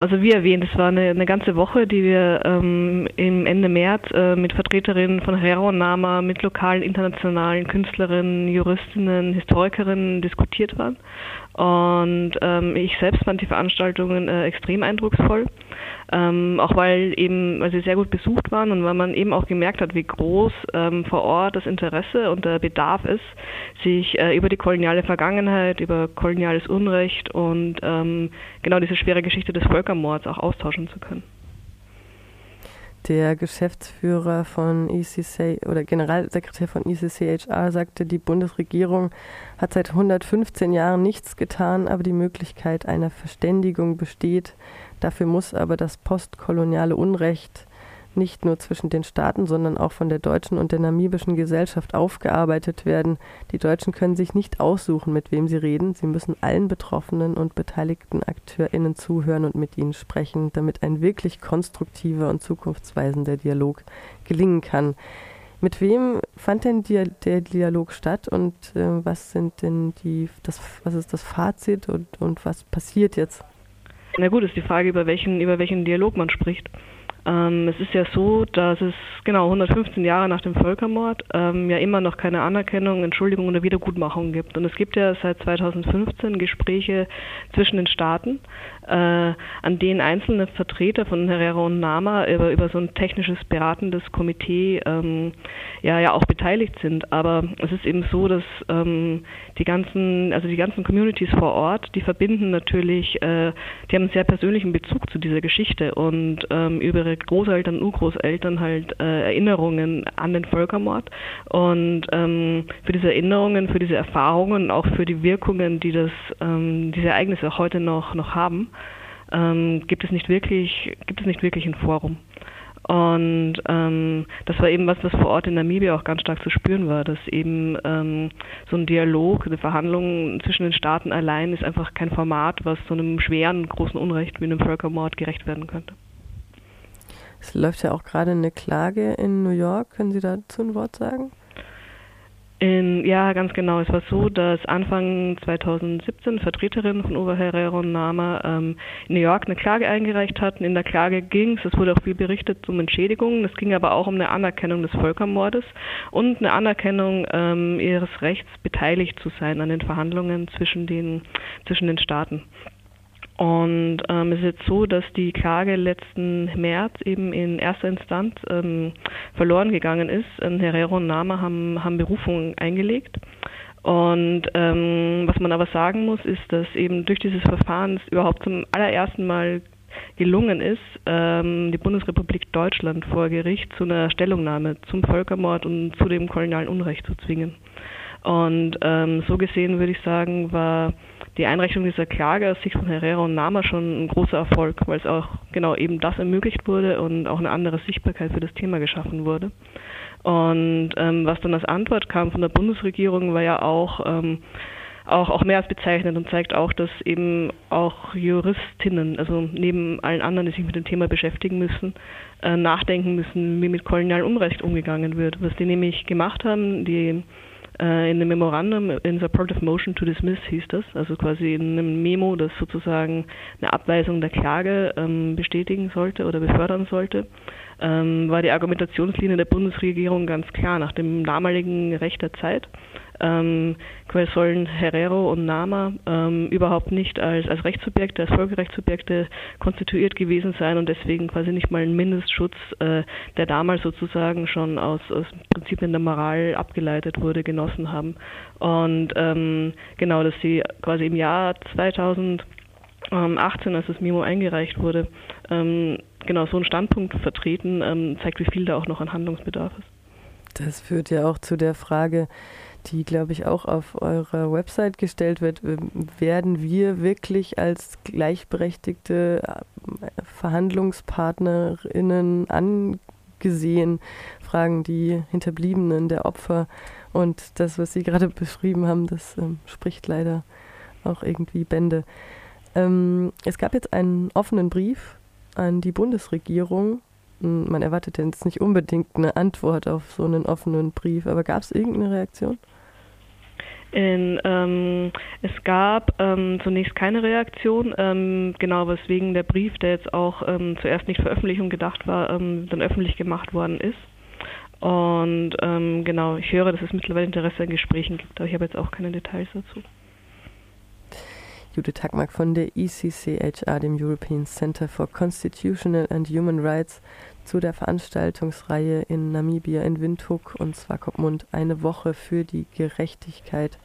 Also wie erwähnt, es war eine, eine ganze Woche, die wir ähm, im Ende März äh, mit Vertreterinnen von Herero Nama, mit lokalen, internationalen Künstlerinnen, Juristinnen, Historikerinnen diskutiert waren. Und ähm, ich selbst fand die Veranstaltungen äh, extrem eindrucksvoll. Ähm, auch weil eben, weil sie sehr gut besucht waren und weil man eben auch gemerkt hat, wie groß ähm, vor Ort das Interesse und der Bedarf ist, sich äh, über die koloniale Vergangenheit, über koloniales Unrecht und ähm, genau diese schwere Geschichte des Völkermords auch austauschen zu können. Der Geschäftsführer von ECC oder Generalsekretär von ECCHR sagte, die Bundesregierung hat seit 115 Jahren nichts getan, aber die Möglichkeit einer Verständigung besteht. Dafür muss aber das postkoloniale Unrecht nicht nur zwischen den Staaten, sondern auch von der deutschen und der namibischen Gesellschaft aufgearbeitet werden. Die Deutschen können sich nicht aussuchen, mit wem sie reden. Sie müssen allen betroffenen und beteiligten AkteurInnen zuhören und mit ihnen sprechen, damit ein wirklich konstruktiver und zukunftsweisender Dialog gelingen kann. Mit wem fand denn der Dialog statt und äh, was sind denn die, das, was ist das Fazit und, und was passiert jetzt? Na gut, ist die Frage, über welchen, über welchen Dialog man spricht. Ähm, es ist ja so, dass es genau 115 Jahre nach dem Völkermord ähm, ja immer noch keine Anerkennung, Entschuldigung oder Wiedergutmachung gibt. Und es gibt ja seit 2015 Gespräche zwischen den Staaten, an denen einzelne Vertreter von Herrera und Nama über, über so ein technisches beratendes Komitee ähm, ja, ja auch beteiligt sind. Aber es ist eben so, dass ähm, die ganzen, also die ganzen Communities vor Ort, die verbinden natürlich, äh, die haben einen sehr persönlichen Bezug zu dieser Geschichte und ähm, über ihre Großeltern, Urgroßeltern halt äh, Erinnerungen an den Völkermord. Und ähm, für diese Erinnerungen, für diese Erfahrungen, auch für die Wirkungen, die das, ähm, diese Ereignisse heute noch, noch haben, ähm, gibt es nicht wirklich, gibt es nicht wirklich ein Forum. Und ähm, das war eben was, was vor Ort in Namibia auch ganz stark zu spüren war, dass eben ähm, so ein Dialog, eine Verhandlung zwischen den Staaten allein ist einfach kein Format, was so einem schweren, großen Unrecht wie einem Völkermord gerecht werden könnte. Es läuft ja auch gerade eine Klage in New York. Können Sie dazu ein Wort sagen? In, ja, ganz genau. Es war so, dass Anfang 2017 Vertreterinnen von und Nama ähm, in New York eine Klage eingereicht hatten. In der Klage ging es, es wurde auch viel berichtet, um Entschädigungen. Es ging aber auch um eine Anerkennung des Völkermordes und eine Anerkennung ähm, ihres Rechts, beteiligt zu sein an den Verhandlungen zwischen den, zwischen den Staaten. Und ähm, es ist jetzt so, dass die Klage letzten März eben in erster Instanz ähm, verloren gegangen ist. Ähm, Herrero und Nama haben, haben Berufung eingelegt. Und ähm, was man aber sagen muss, ist, dass eben durch dieses Verfahren es überhaupt zum allerersten Mal gelungen ist, ähm, die Bundesrepublik Deutschland vor Gericht zu einer Stellungnahme zum Völkermord und zu dem kolonialen Unrecht zu zwingen. Und ähm, so gesehen würde ich sagen, war die Einreichung dieser Klage aus Sicht von Herrera und Nama schon ein großer Erfolg, weil es auch genau eben das ermöglicht wurde und auch eine andere Sichtbarkeit für das Thema geschaffen wurde. Und ähm, was dann als Antwort kam von der Bundesregierung, war ja auch ähm, auch, auch mehr als bezeichnet und zeigt auch, dass eben auch Juristinnen, also neben allen anderen, die sich mit dem Thema beschäftigen müssen, äh, nachdenken müssen, wie mit kolonialem Unrecht umgegangen wird. Was die nämlich gemacht haben, die in dem Memorandum in Supportive Motion to Dismiss hieß das, also quasi in einem Memo, das sozusagen eine Abweisung der Klage ähm, bestätigen sollte oder befördern sollte, ähm, war die Argumentationslinie der Bundesregierung ganz klar nach dem damaligen Recht der Zeit ähm, sollen Herrero und Nama ähm, überhaupt nicht als, als Rechtssubjekte, als Völkerrechtssubjekte konstituiert gewesen sein und deswegen quasi nicht mal einen Mindestschutz, äh, der damals sozusagen schon aus, aus Prinzipien der Moral abgeleitet wurde, genossen haben. Und ähm, genau, dass sie quasi im Jahr 2018, als das Memo eingereicht wurde, ähm, genau so einen Standpunkt vertreten, ähm, zeigt, wie viel da auch noch an Handlungsbedarf ist. Das führt ja auch zu der Frage, die, glaube ich, auch auf eurer Website gestellt wird, ähm, werden wir wirklich als gleichberechtigte äh, Verhandlungspartnerinnen angesehen, fragen die Hinterbliebenen der Opfer. Und das, was Sie gerade beschrieben haben, das ähm, spricht leider auch irgendwie Bände. Ähm, es gab jetzt einen offenen Brief an die Bundesregierung. Hm, man erwartet jetzt nicht unbedingt eine Antwort auf so einen offenen Brief, aber gab es irgendeine Reaktion? In, ähm, es gab ähm, zunächst keine Reaktion, ähm, genau weswegen der Brief, der jetzt auch ähm, zuerst nicht Veröffentlichung gedacht war, ähm, dann öffentlich gemacht worden ist. Und ähm, genau, ich höre, dass es mittlerweile Interesse an Gesprächen gibt, aber ich habe jetzt auch keine Details dazu. Judith Hackmark von der ECCHR, dem European Center for Constitutional and Human Rights, zu der Veranstaltungsreihe in Namibia in Windhoek und Swakopmund eine Woche für die Gerechtigkeit